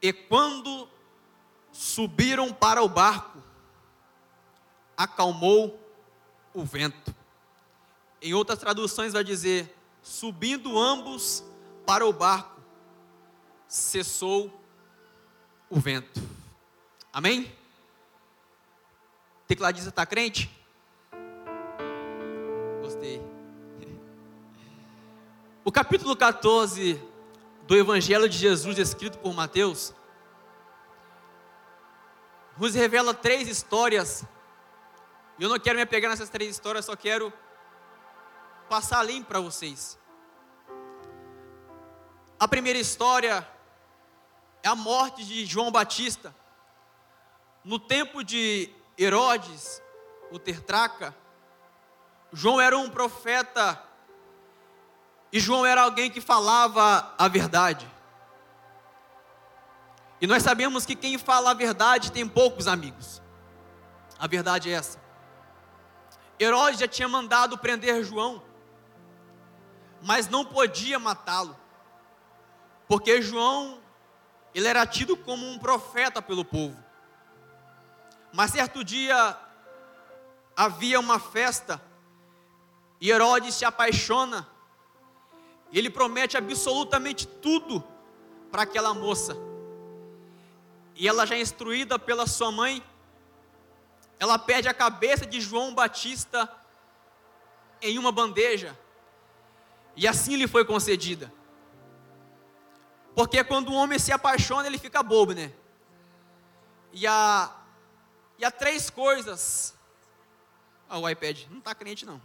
E quando subiram para o barco, acalmou o vento. Em outras traduções vai dizer: subindo ambos para o barco, cessou o vento. Amém? Tecladista está crente? Gostei. O capítulo 14 do Evangelho de Jesus, escrito por Mateus, nos revela três histórias. Eu não quero me apegar nessas três histórias, só quero passar limpo para vocês. A primeira história é a morte de João Batista. No tempo de Herodes, o Tertraca, João era um profeta e João era alguém que falava a verdade. E nós sabemos que quem fala a verdade tem poucos amigos. A verdade é essa. Herodes já tinha mandado prender João, mas não podia matá-lo, porque João ele era tido como um profeta pelo povo. Mas certo dia havia uma festa e Herodes se apaixona. Ele promete absolutamente tudo para aquela moça. E ela já é instruída pela sua mãe, ela pede a cabeça de João Batista em uma bandeja. E assim lhe foi concedida. Porque quando o homem se apaixona, ele fica bobo, né? E há, e há três coisas. Ah, o iPad não está crente, não.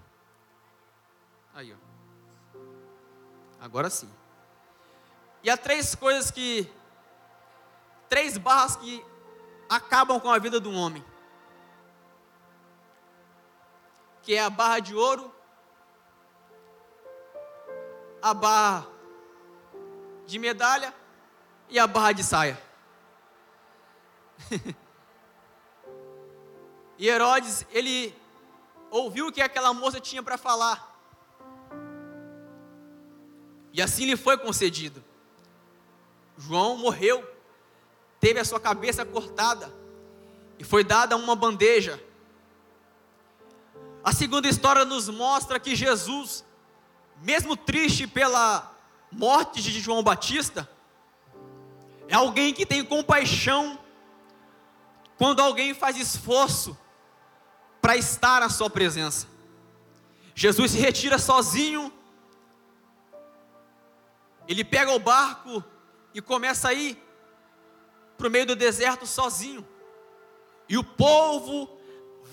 Aí, ó. Agora sim. E há três coisas que. Três barras que acabam com a vida um homem. Que é a barra de ouro, a barra de medalha e a barra de saia. e Herodes, ele ouviu o que aquela moça tinha para falar. E assim lhe foi concedido. João morreu, teve a sua cabeça cortada e foi dada uma bandeja. A segunda história nos mostra que Jesus, mesmo triste pela morte de João Batista é alguém que tem compaixão quando alguém faz esforço para estar na sua presença. Jesus se retira sozinho, ele pega o barco e começa a ir para o meio do deserto sozinho, e o povo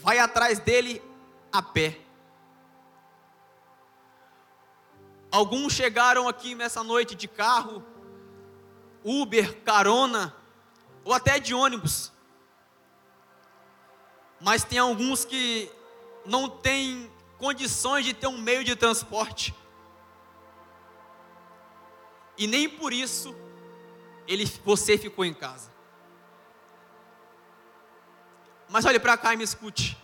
vai atrás dele a pé. Alguns chegaram aqui nessa noite de carro, Uber, carona, ou até de ônibus. Mas tem alguns que não têm condições de ter um meio de transporte. E nem por isso ele, você ficou em casa. Mas olhe para cá e me escute.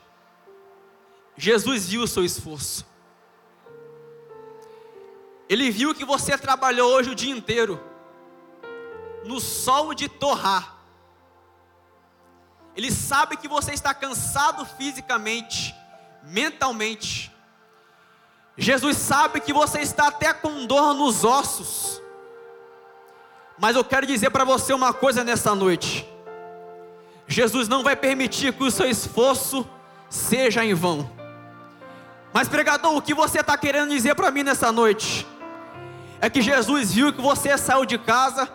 Jesus viu o seu esforço. Ele viu que você trabalhou hoje o dia inteiro, no sol de torrar. Ele sabe que você está cansado fisicamente, mentalmente. Jesus sabe que você está até com dor nos ossos. Mas eu quero dizer para você uma coisa nessa noite. Jesus não vai permitir que o seu esforço seja em vão. Mas pregador, o que você está querendo dizer para mim nessa noite? é que Jesus viu que você saiu de casa,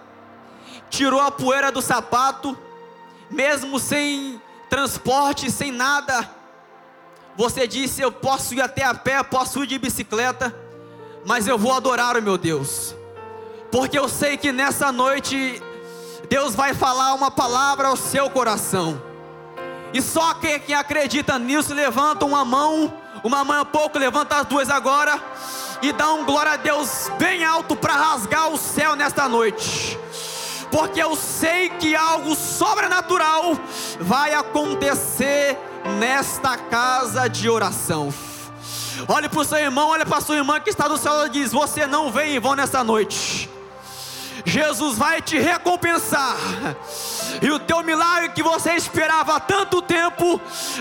tirou a poeira do sapato, mesmo sem transporte, sem nada. Você disse: Eu posso ir até a pé, posso ir de bicicleta, mas eu vou adorar o meu Deus, porque eu sei que nessa noite Deus vai falar uma palavra ao seu coração. E só quem, quem acredita nisso levanta uma mão, uma mão é pouco, levanta as duas agora e dá um glória a Deus bem alto para rasgar o céu nesta noite. Porque eu sei que algo sobrenatural vai acontecer nesta casa de oração. Olhe para o seu irmão, olhe para a sua irmã que está do céu e diz: Você não vem em vão nessa noite. Jesus vai te recompensar. E o teu milagre que você esperava há tanto tempo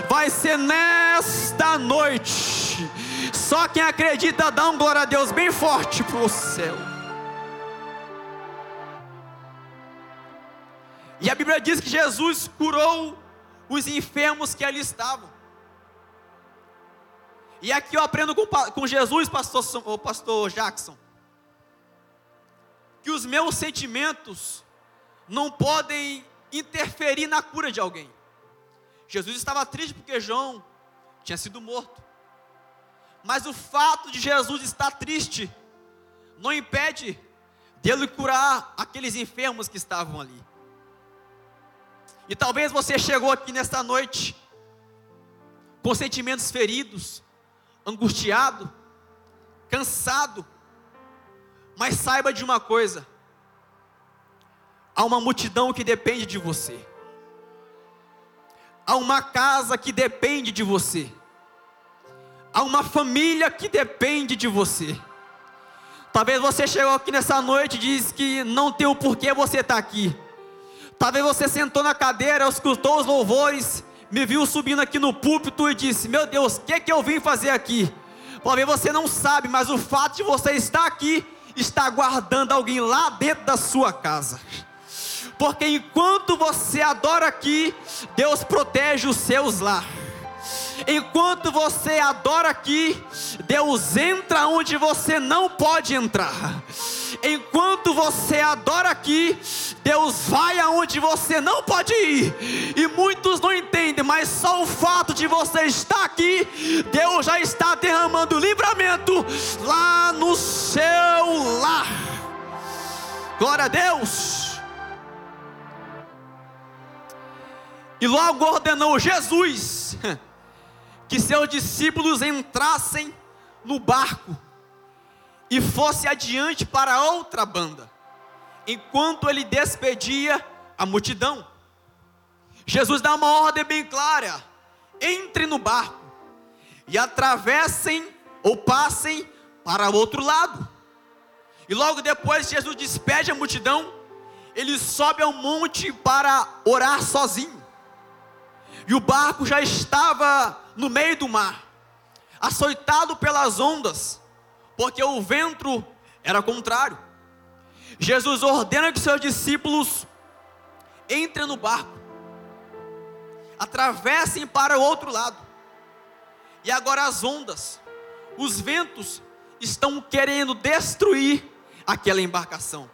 vai ser nesta noite. Só quem acredita dá um glória a Deus bem forte para o céu. E a Bíblia diz que Jesus curou os enfermos que ali estavam. E aqui eu aprendo com, com Jesus, pastor, pastor Jackson, que os meus sentimentos não podem interferir na cura de alguém. Jesus estava triste porque João tinha sido morto. Mas o fato de Jesus estar triste não impede dele curar aqueles enfermos que estavam ali. E talvez você chegou aqui nesta noite com sentimentos feridos, angustiado, cansado. Mas saiba de uma coisa: há uma multidão que depende de você, há uma casa que depende de você, há uma família que depende de você. Talvez você chegou aqui nessa noite e diz que não tem o porquê você estar tá aqui. Talvez você sentou na cadeira, escutou os louvores me viu subindo aqui no púlpito e disse: Meu Deus, o que, que eu vim fazer aqui? Talvez você não sabe, mas o fato de você estar aqui está guardando alguém lá dentro da sua casa. Porque enquanto você adora aqui, Deus protege os seus lá. Enquanto você adora aqui, Deus entra onde você não pode entrar. Enquanto você adora aqui, Deus vai aonde você não pode ir. E muitos não entendem, mas só o fato de você estar aqui, Deus já está derramando livramento lá no seu lar. Glória a Deus. E logo ordenou Jesus que seus discípulos entrassem no barco e fosse adiante para outra banda, enquanto ele despedia a multidão. Jesus dá uma ordem bem clara: entre no barco e atravessem ou passem para o outro lado. E logo depois Jesus despede a multidão, ele sobe ao monte para orar sozinho. E o barco já estava no meio do mar, açoitado pelas ondas, porque o vento era contrário. Jesus ordena que seus discípulos entrem no barco, atravessem para o outro lado, e agora as ondas, os ventos estão querendo destruir aquela embarcação.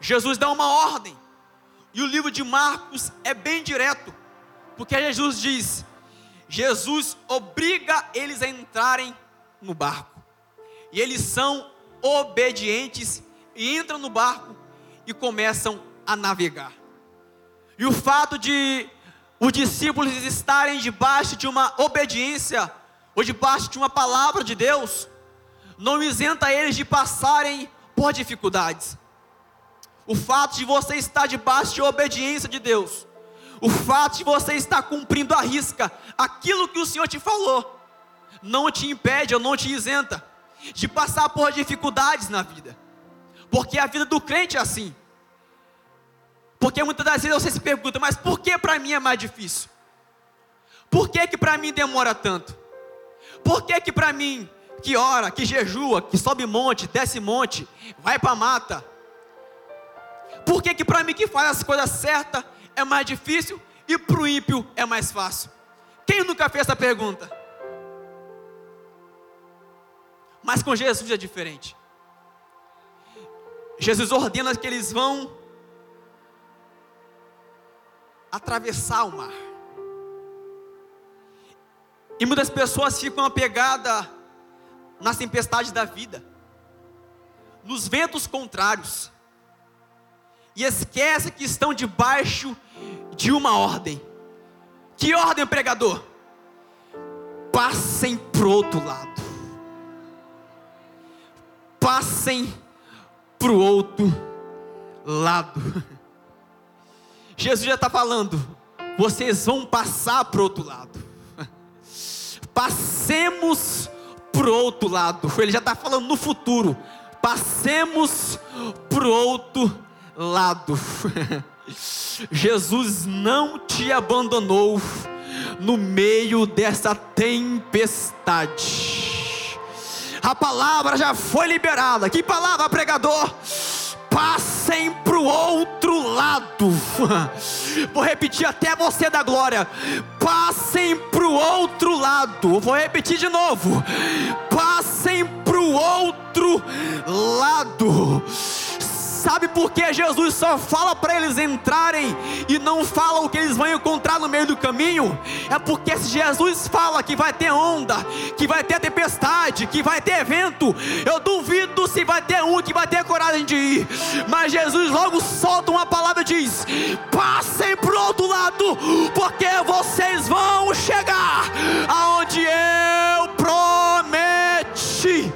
Jesus dá uma ordem, e o livro de Marcos é bem direto, porque Jesus diz: Jesus obriga eles a entrarem no barco. E eles são obedientes e entram no barco e começam a navegar. E o fato de os discípulos estarem debaixo de uma obediência ou debaixo de uma palavra de Deus, não isenta eles de passarem por dificuldades. O fato de você estar debaixo de obediência de Deus o fato de você estar cumprindo a risca aquilo que o Senhor te falou, não te impede ou não te isenta de passar por dificuldades na vida, porque a vida do crente é assim. Porque muitas das vezes você se pergunta, mas por que para mim é mais difícil? Por que que para mim demora tanto? Por que que para mim que ora, que jejua, que sobe monte, desce monte, vai para mata? Por que que para mim que faz as coisas certas é mais difícil e para o ímpio é mais fácil? Quem nunca fez essa pergunta? Mas com Jesus é diferente. Jesus ordena que eles vão atravessar o mar. E muitas pessoas ficam apegadas nas tempestades da vida, nos ventos contrários, e esquece que estão debaixo de uma ordem. Que ordem, pregador? Passem para outro lado. Passem para o outro lado. Jesus já está falando, vocês vão passar para o outro lado. Passemos para o outro lado. Ele já está falando no futuro. passemos para o outro lado. Jesus não te abandonou no meio dessa tempestade. A palavra já foi liberada. Que palavra, pregador? Passem para o outro lado. Vou repetir até você da glória. Passem para o outro lado. Vou repetir de novo. Passem para o outro lado Sabe por que Jesus só fala para eles entrarem e não fala o que eles vão encontrar no meio do caminho? É porque se Jesus fala que vai ter onda, que vai ter tempestade, que vai ter evento, eu duvido se vai ter um que vai ter coragem de ir. Mas Jesus logo solta uma palavra e diz: passem para o outro lado, porque vocês vão chegar aonde eu prometi.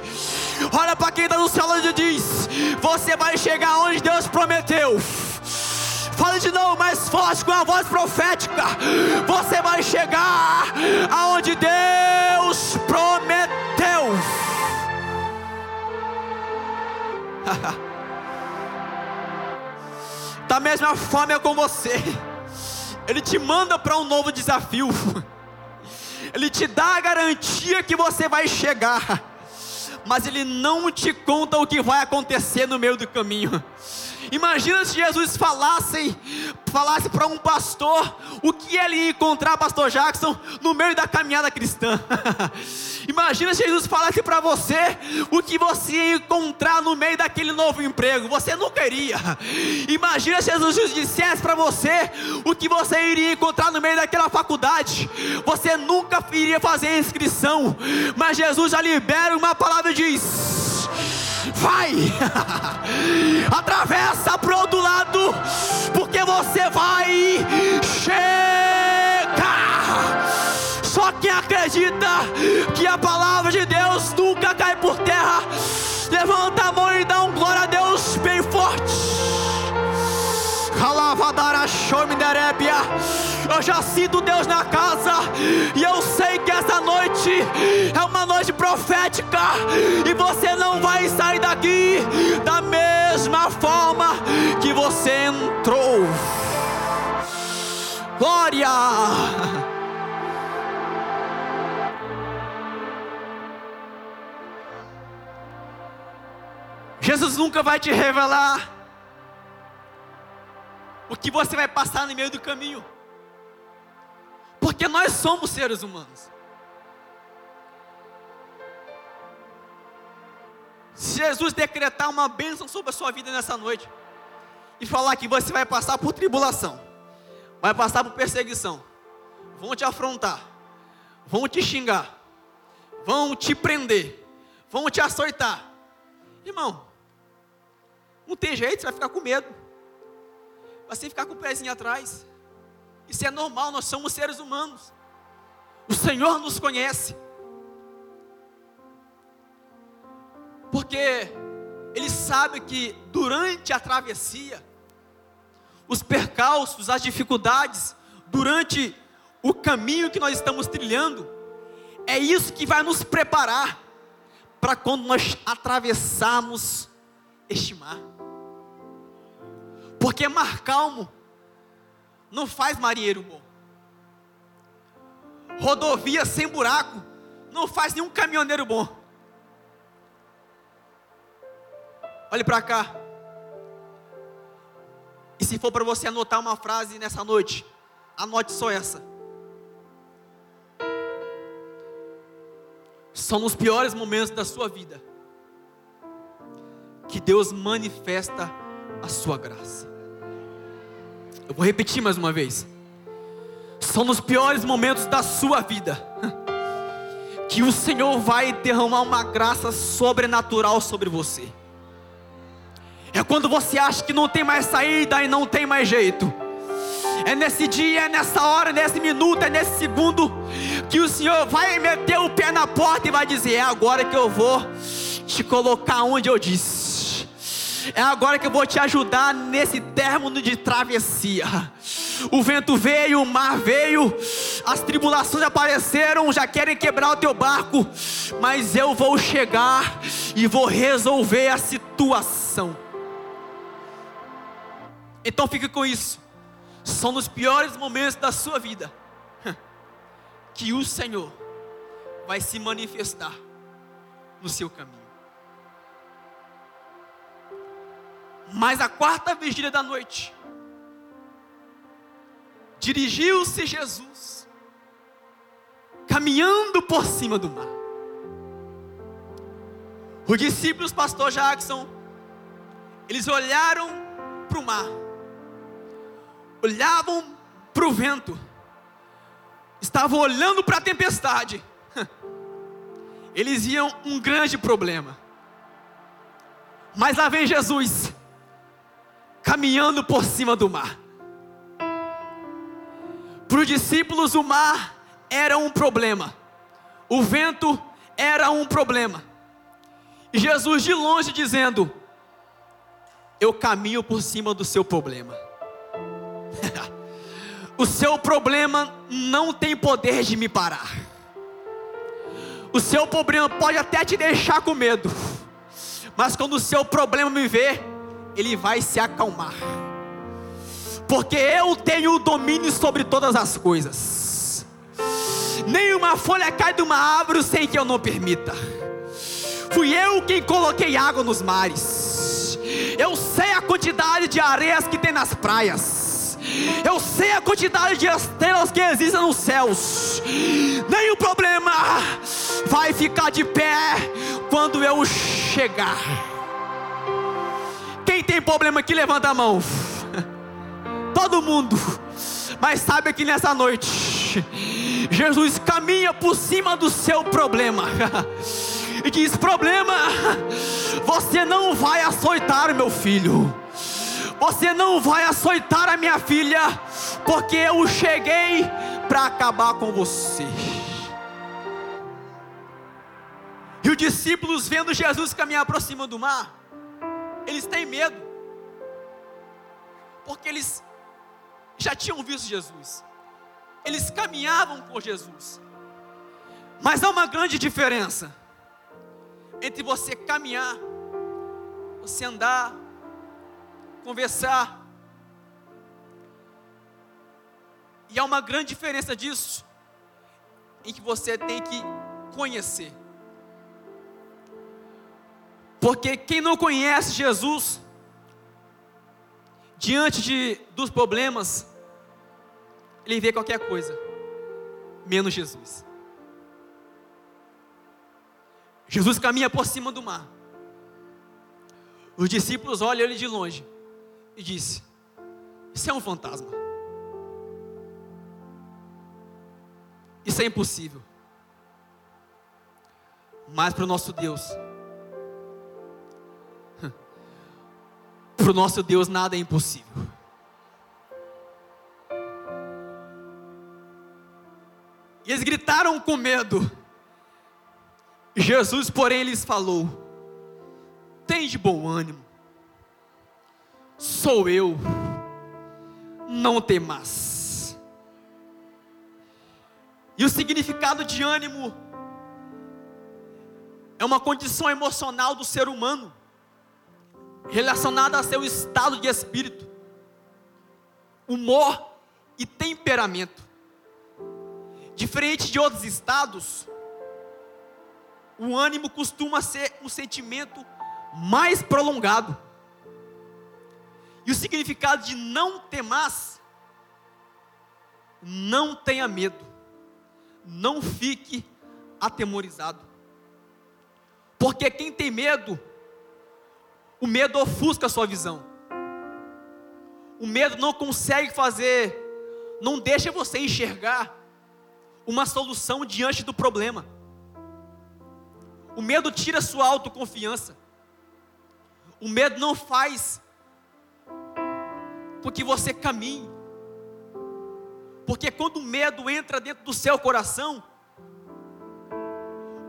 Quem está no e diz: Você vai chegar onde Deus prometeu. Fale de novo mais forte com a voz profética. Você vai chegar aonde Deus prometeu. da mesma forma é com você. Ele te manda para um novo desafio. Ele te dá a garantia que você vai chegar mas ele não te conta o que vai acontecer no meio do caminho. Imagina se Jesus falasse, falasse para um pastor o que ele ia encontrar, pastor Jackson, no meio da caminhada cristã. Imagina se Jesus falasse para você o que você ia encontrar no meio daquele novo emprego. Você nunca iria. Imagina se Jesus dissesse para você o que você iria encontrar no meio daquela faculdade. Você nunca iria fazer a inscrição. Mas Jesus já libera uma palavra e diz vai, atravessa para o outro lado, porque você vai chegar. Só quem acredita que a palavra de Eu já sinto Deus na casa, e eu sei que essa noite é uma noite profética, e você não vai sair daqui da mesma forma que você entrou. Glória! Jesus nunca vai te revelar o que você vai passar no meio do caminho. Porque nós somos seres humanos. Se Jesus decretar uma bênção sobre a sua vida nessa noite, e falar que você vai passar por tribulação, vai passar por perseguição, vão te afrontar, vão te xingar, vão te prender, vão te açoitar. Irmão, não tem jeito, você vai ficar com medo assim ficar com o pezinho atrás. Isso é normal, nós somos seres humanos. O Senhor nos conhece. Porque Ele sabe que durante a travessia, os percalços, as dificuldades, durante o caminho que nós estamos trilhando, é isso que vai nos preparar para quando nós atravessarmos este mar. Porque mar calmo não faz marinheiro bom. Rodovia sem buraco não faz nenhum caminhoneiro bom. Olhe para cá. E se for para você anotar uma frase nessa noite, anote só essa. São nos piores momentos da sua vida que Deus manifesta a sua graça. Eu vou repetir mais uma vez. São nos piores momentos da sua vida que o Senhor vai derramar uma graça sobrenatural sobre você. É quando você acha que não tem mais saída e não tem mais jeito. É nesse dia, é nessa hora, nesse minuto, é nesse segundo que o Senhor vai meter o pé na porta e vai dizer: É agora que eu vou te colocar onde eu disse. É agora que eu vou te ajudar nesse término de travessia. O vento veio, o mar veio, as tribulações apareceram, já querem quebrar o teu barco, mas eu vou chegar e vou resolver a situação. Então fique com isso. São nos piores momentos da sua vida que o Senhor vai se manifestar no seu caminho. Mas a quarta vigília da noite, dirigiu-se Jesus, caminhando por cima do mar. Os discípulos, pastor Jackson, eles olharam para o mar, olhavam para o vento, estavam olhando para a tempestade. Eles viam um grande problema. Mas lá vem Jesus, caminhando por cima do mar. Para os discípulos, o mar era um problema, o vento era um problema. E Jesus de longe dizendo: Eu caminho por cima do seu problema. o seu problema não tem poder de me parar. O seu problema pode até te deixar com medo, mas quando o seu problema me ver, ele vai se acalmar porque eu tenho o domínio sobre todas as coisas. Nenhuma folha cai de uma árvore sem que eu não permita. Fui eu quem coloquei água nos mares. Eu sei a quantidade de areias que tem nas praias. Eu sei a quantidade de estrelas que existem nos céus. Nenhum problema vai ficar de pé quando eu chegar. Quem tem problema aqui, levanta a mão todo mundo. Mas sabe que nessa noite, Jesus caminha por cima do seu problema. E diz: Problema, você não vai açoitar meu filho. Você não vai açoitar a minha filha, porque eu cheguei para acabar com você. E os discípulos, vendo Jesus caminhar cima do mar, eles têm medo, porque eles já tinham visto Jesus, eles caminhavam com Jesus, mas há uma grande diferença entre você caminhar, você andar, conversar, e há uma grande diferença disso, em que você tem que conhecer. Porque quem não conhece Jesus, diante de, dos problemas, ele vê qualquer coisa, menos Jesus. Jesus caminha por cima do mar. Os discípulos olham ele de longe e disse: Isso é um fantasma. Isso é impossível. Mas para o nosso Deus, para o nosso Deus nada é impossível. E eles gritaram com medo. Jesus, porém, lhes falou: Tem de bom ânimo, sou eu, não temas. E o significado de ânimo é uma condição emocional do ser humano, relacionada a seu estado de espírito, humor e temperamento. Diferente de outros estados, o ânimo costuma ser um sentimento mais prolongado. E o significado de não temas, não tenha medo, não fique atemorizado. Porque quem tem medo, o medo ofusca a sua visão. O medo não consegue fazer, não deixa você enxergar uma solução diante do problema. O medo tira sua autoconfiança. O medo não faz com que você caminhe. Porque quando o medo entra dentro do seu coração,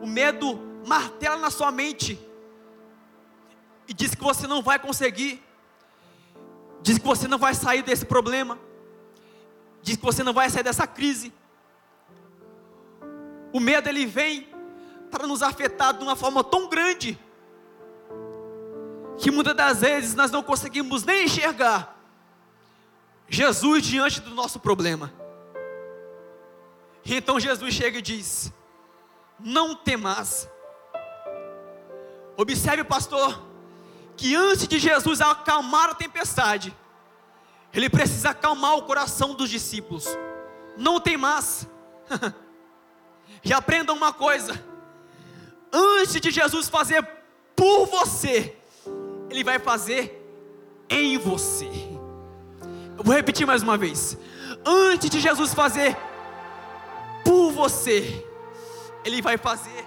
o medo martela na sua mente e diz que você não vai conseguir, diz que você não vai sair desse problema, diz que você não vai sair dessa crise. O medo ele vem para nos afetar de uma forma tão grande que muitas das vezes nós não conseguimos nem enxergar Jesus diante do nosso problema. E então Jesus chega e diz: Não temas. Observe, pastor, que antes de Jesus acalmar a tempestade, ele precisa acalmar o coração dos discípulos. Não tem mais. e aprendam uma coisa: antes de Jesus fazer por você, Ele vai fazer em você. Eu vou repetir mais uma vez. Antes de Jesus fazer por você, Ele vai fazer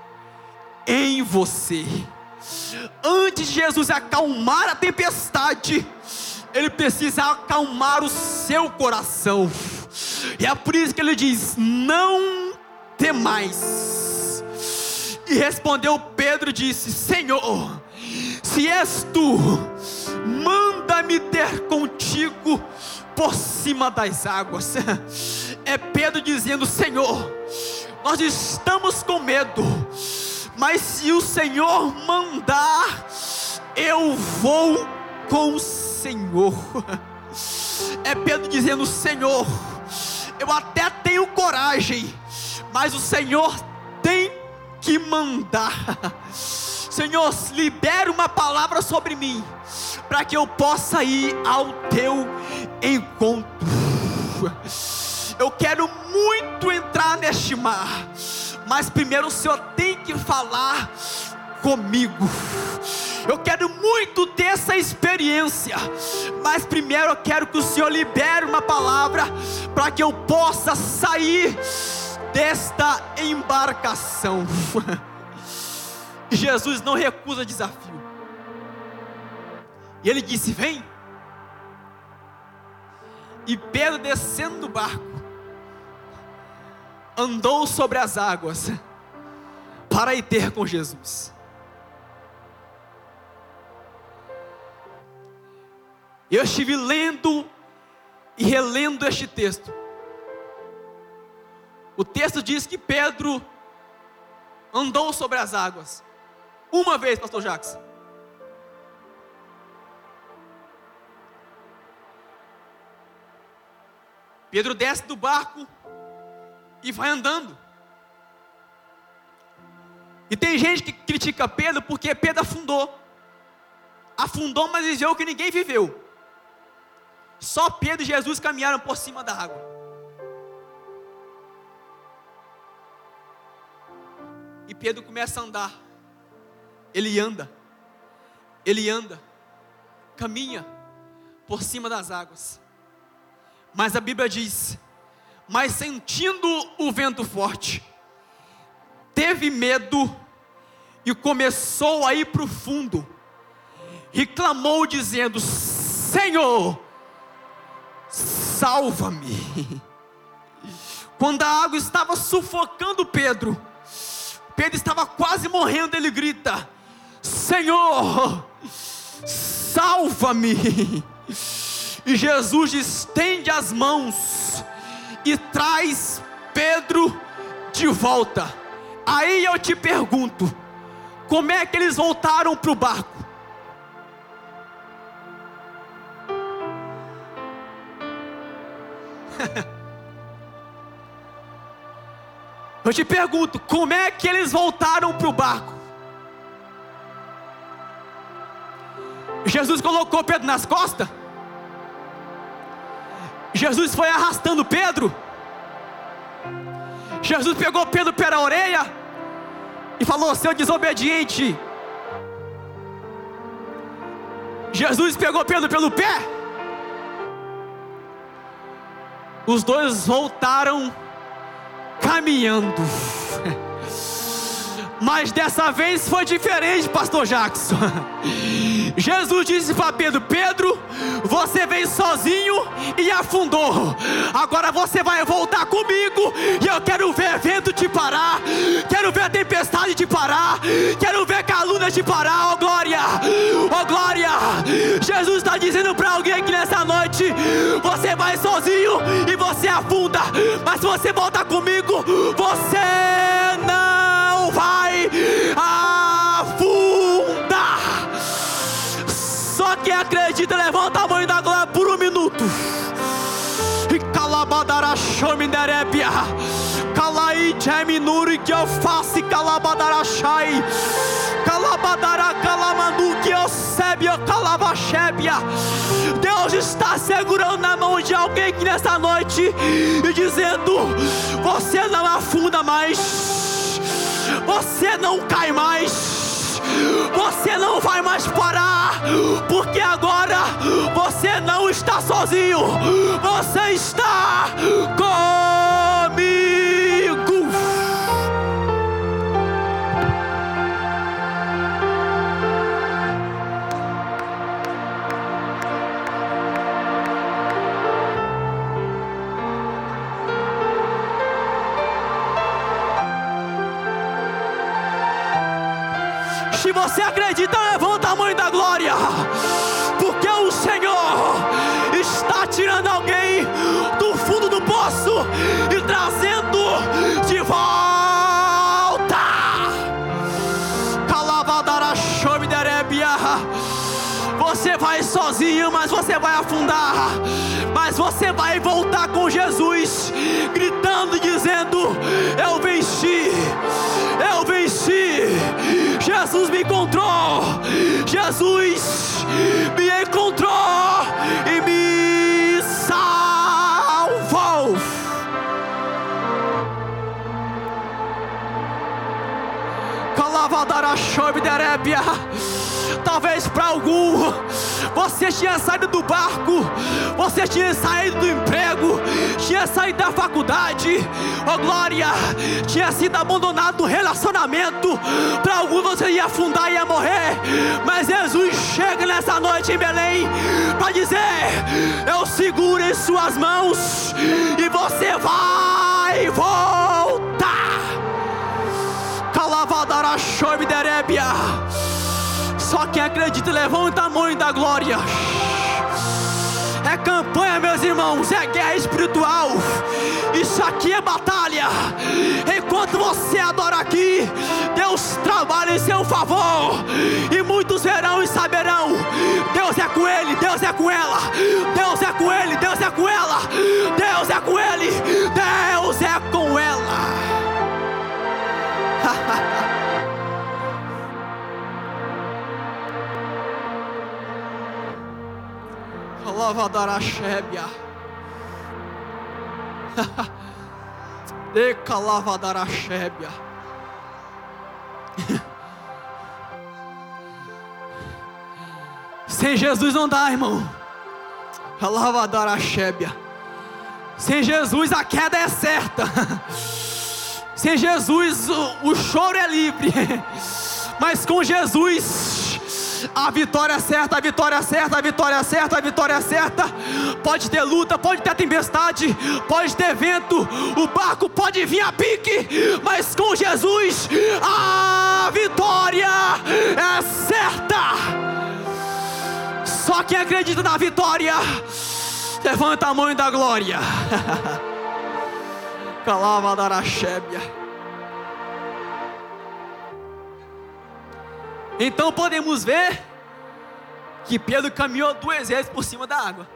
em você. Antes de Jesus acalmar a tempestade, Ele precisa acalmar o seu coração. E é por isso que Ele diz: Não temais. E respondeu Pedro e disse: Senhor, se és tu, manda-me ter contigo por cima das águas. É Pedro dizendo: Senhor, nós estamos com medo mas se o Senhor mandar, eu vou com o Senhor. É Pedro dizendo: Senhor, eu até tenho coragem, mas o Senhor tem que mandar. Senhor, libere uma palavra sobre mim, para que eu possa ir ao teu encontro. Eu quero muito entrar neste mar mas primeiro o Senhor tem que falar comigo. Eu quero muito ter essa experiência, mas primeiro eu quero que o Senhor libere uma palavra para que eu possa sair desta embarcação. Jesus não recusa desafio. E ele disse: Vem. E Pedro descendo do barco, andou sobre as águas para ir ter com Jesus. Eu estive lendo e relendo este texto. O texto diz que Pedro andou sobre as águas. Uma vez, pastor Jacques. Pedro desce do barco e vai andando. E tem gente que critica Pedro porque Pedro afundou. Afundou, mas viveu o que ninguém viveu. Só Pedro e Jesus caminharam por cima da água. E Pedro começa a andar. Ele anda. Ele anda. Caminha por cima das águas. Mas a Bíblia diz mas sentindo o vento forte, teve medo e começou a ir para o fundo, e clamou, dizendo: Senhor, salva-me. Quando a água estava sufocando Pedro, Pedro estava quase morrendo, ele grita: Senhor, salva-me. E Jesus estende as mãos e traz Pedro de volta. Aí eu te pergunto: como é que eles voltaram para o barco? eu te pergunto: como é que eles voltaram para o barco? Jesus colocou Pedro nas costas? Jesus foi arrastando Pedro. Jesus pegou Pedro pela orelha e falou: Seu desobediente. Jesus pegou Pedro pelo pé. Os dois voltaram caminhando. Mas dessa vez foi diferente, pastor Jackson. Jesus disse para Pedro: Pedro, você veio sozinho e afundou. Agora você vai voltar comigo e eu quero ver vento te parar, quero ver a tempestade te parar, quero ver calúnia te parar, oh glória, oh glória. Jesus está dizendo para alguém aqui nessa noite: você vai sozinho e você afunda, mas se você voltar comigo, você não batida, levanta a mão da glória por um minuto. E calabadara chominerebia. Calai geminuri que eu faço calabadara chai. Calabadara calamanu que eu sebia calabachebia. Deus está segurando na mão de alguém que nessa noite e dizendo: Você não afunda mais. Você não cai mais você não vai mais parar, porque agora você não está sozinho, você está comigo. Você vai afundar. Mas você vai voltar com Jesus, gritando e dizendo: Eu venci, eu venci. Jesus me encontrou, Jesus me encontrou e me salvou. Calavadara Shob Derebia. Talvez para algum você tinha saído do barco, você tinha saído do emprego, tinha saído da faculdade, oh glória, tinha sido abandonado do relacionamento. Para alguns você ia afundar e ia morrer, mas Jesus chega nessa noite em Belém para dizer: Eu seguro em Suas mãos e você vai voltar. Calavadara Shoib Derebia. Só quem acredita levanta a mão da glória. É campanha, meus irmãos, é guerra espiritual. Isso aqui é batalha. Enquanto você adora aqui, Deus trabalha em seu favor. E muitos verão e saberão: Deus é com ele, Deus é com ela. Deus é com ele, Deus Lavadaraxébia. Deca lavadaraxébia. Sem Jesus não dá, irmão. Lavadaraxébia. Sem Jesus a queda é certa. Sem Jesus o, o choro é livre. Mas com Jesus a vitória certa, a vitória certa, a vitória certa, a vitória certa. Pode ter luta, pode ter tempestade, pode ter vento, o barco pode vir a pique, mas com Jesus a vitória é certa. Só quem acredita na vitória, levanta a mão da glória. Calava darachébia. Então podemos ver que Pedro caminhou do exército por cima da água.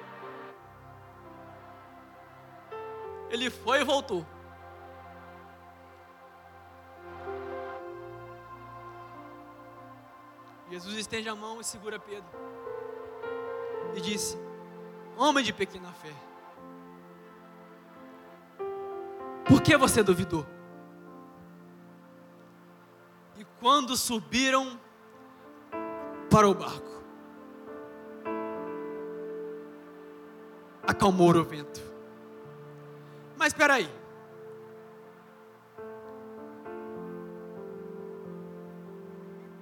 Ele foi e voltou. Jesus estende a mão e segura Pedro. E disse: Homem de pequena fé, por que você duvidou? E quando subiram para o barco. Acalmou o vento. Mas espera aí.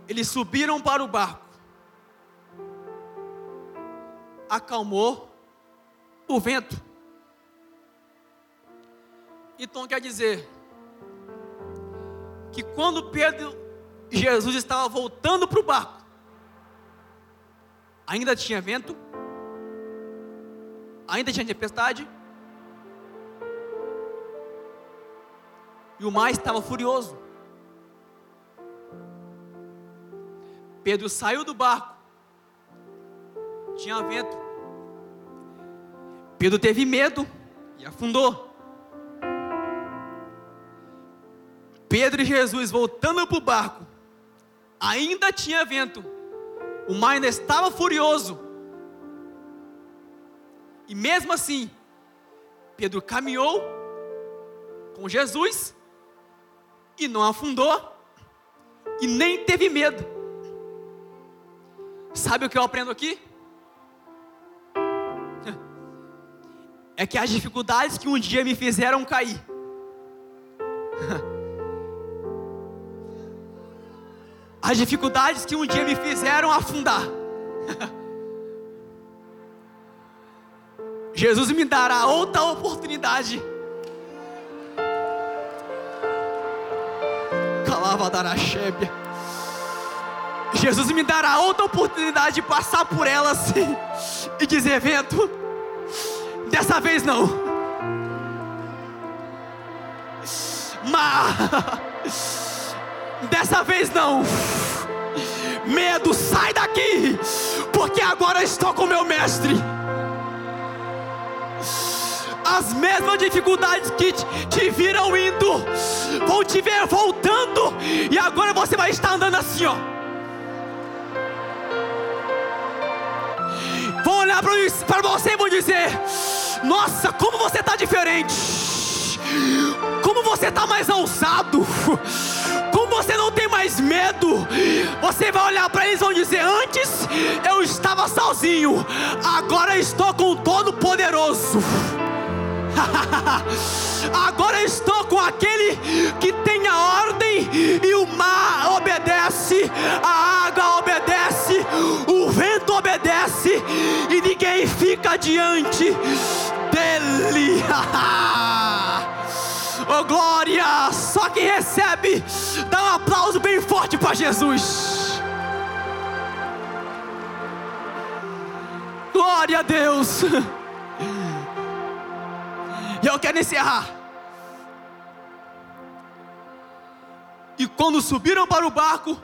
Eles subiram para o barco. Acalmou o vento. Então quer dizer que quando Pedro e Jesus estavam voltando para o barco, ainda tinha vento, ainda tinha tempestade, e o mar estava furioso. Pedro saiu do barco, tinha vento. Pedro teve medo, e afundou. Pedro e Jesus voltando para o barco, ainda tinha vento, o mar estava furioso, e mesmo assim, Pedro caminhou com Jesus e não afundou e nem teve medo. Sabe o que eu aprendo aqui? É que as dificuldades que um dia me fizeram cair, as dificuldades que um dia me fizeram afundar, Jesus me dará outra oportunidade. Calava darachébia. Jesus me dará outra oportunidade de passar por ela assim e dizer: vento, dessa vez não. Mas dessa vez não. Medo, sai daqui, porque agora estou com meu mestre as mesmas dificuldades que te, viram indo, vão te ver voltando, e agora você vai estar andando assim, ó. Vão olhar para você e vão dizer: Nossa, como você está diferente, como você está mais ousado, você não tem mais medo. Você vai olhar para eles e vão dizer: Antes eu estava sozinho, agora estou com o Todo-Poderoso. Agora estou com aquele que tem a ordem e o mar obedece, a água obedece, o vento obedece e ninguém fica diante dele. oh glória! Só quem recebe, dá um aplauso bem forte para Jesus. Glória a Deus. E eu quero encerrar. E quando subiram para o barco,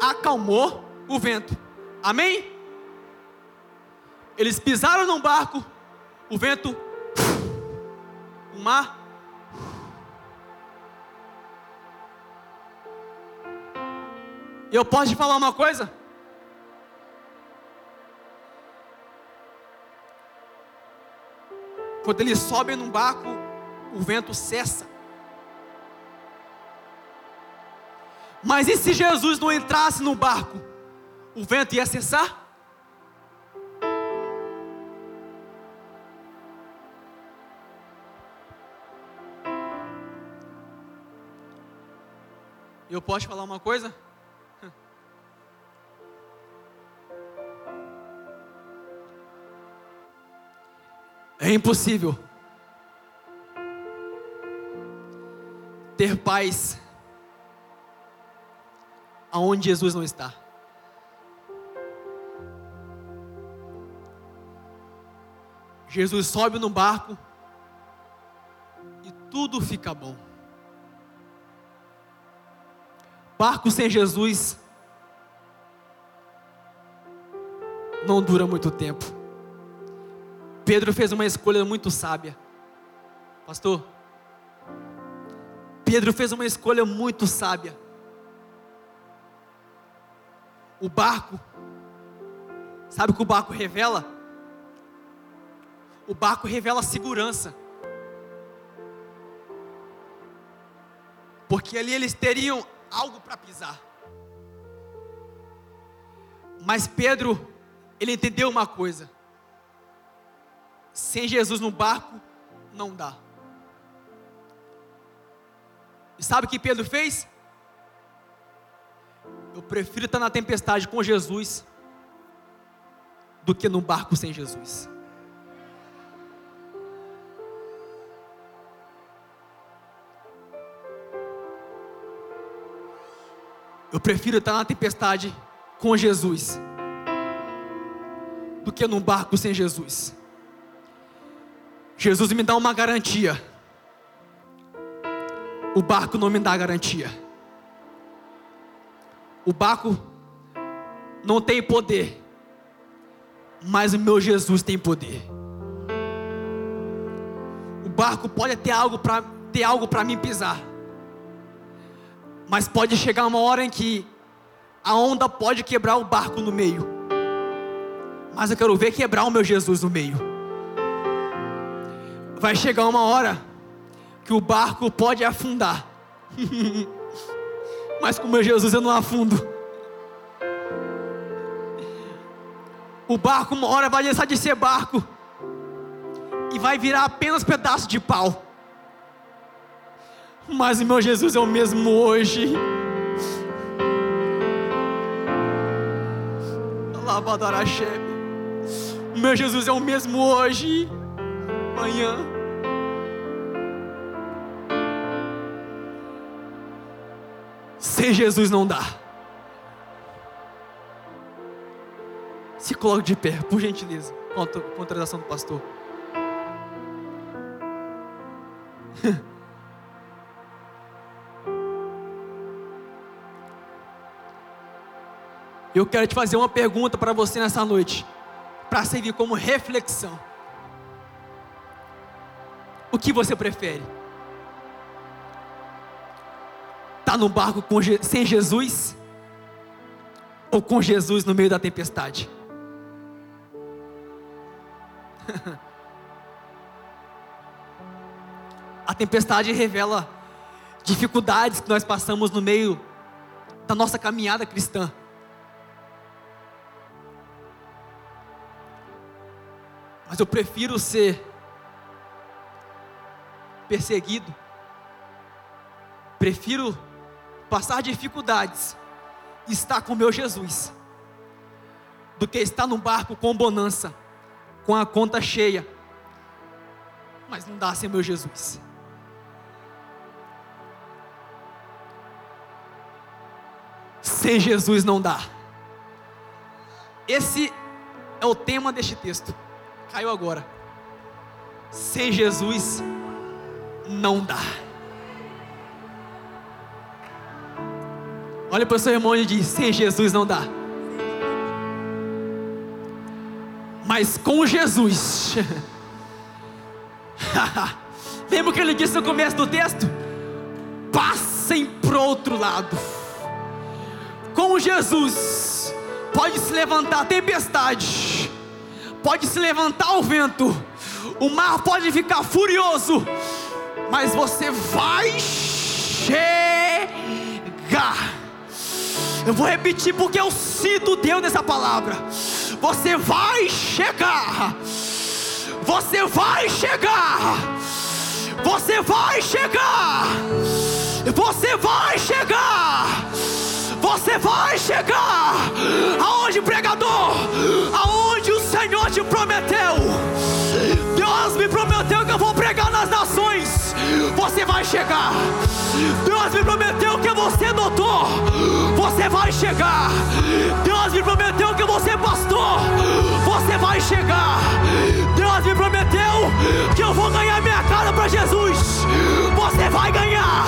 acalmou o vento. Amém? Eles pisaram num barco, o vento, o mar. Eu posso te falar uma coisa? Quando eles sobem num barco, o vento cessa. Mas e se Jesus não entrasse no barco? O vento ia cessar? Eu posso falar uma coisa? É impossível ter paz aonde Jesus não está. Jesus sobe no barco e tudo fica bom. Barco sem Jesus não dura muito tempo. Pedro fez uma escolha muito sábia. Pastor, Pedro fez uma escolha muito sábia. O barco, sabe o que o barco revela? O barco revela segurança. Porque ali eles teriam algo para pisar. Mas Pedro, ele entendeu uma coisa: sem Jesus no barco, não dá. E sabe o que Pedro fez? Eu prefiro estar na tempestade com Jesus do que no barco sem Jesus. Eu prefiro estar na tempestade com Jesus do que num barco sem Jesus. Jesus me dá uma garantia. O barco não me dá garantia. O barco não tem poder, mas o meu Jesus tem poder. O barco pode ter algo para ter algo para mim pisar. Mas pode chegar uma hora em que a onda pode quebrar o barco no meio. Mas eu quero ver quebrar o meu Jesus no meio. Vai chegar uma hora que o barco pode afundar. Mas com meu Jesus eu não afundo. O barco uma hora vai deixar de ser barco e vai virar apenas pedaço de pau. Mas o meu Jesus é o mesmo hoje. O meu Jesus é o mesmo hoje, amanhã. Sem Jesus não dá. Se coloque de pé, por gentileza, contra a ação do pastor. Eu quero te fazer uma pergunta para você nessa noite, para servir como reflexão. O que você prefere? Tá no barco sem Jesus ou com Jesus no meio da tempestade? A tempestade revela dificuldades que nós passamos no meio da nossa caminhada cristã. Mas eu prefiro ser perseguido, prefiro passar dificuldades estar com meu Jesus, do que estar num barco com bonança, com a conta cheia, mas não dá sem meu Jesus. Sem Jesus não dá. Esse é o tema deste texto. Caiu agora. Sem Jesus não dá. Olha para o seu irmão e diz: sem Jesus não dá. Mas com Jesus. Lembra o que ele disse no começo do texto? Passem para outro lado. Com Jesus pode se levantar a tempestade pode se levantar o vento, o mar pode ficar furioso, mas você vai chegar. Eu vou repetir porque eu sinto Deus nessa palavra. Você vai chegar. Você vai chegar. Você vai chegar. Você vai chegar. Você vai chegar. Aonde pregador? Aonde o Senhor te prometeu. Chegar. Deus me prometeu que vou ser doutor. Você vai chegar. Deus me prometeu que vou ser pastor. Você vai chegar. Deus me prometeu que eu vou ganhar minha cara para Jesus. Você vai ganhar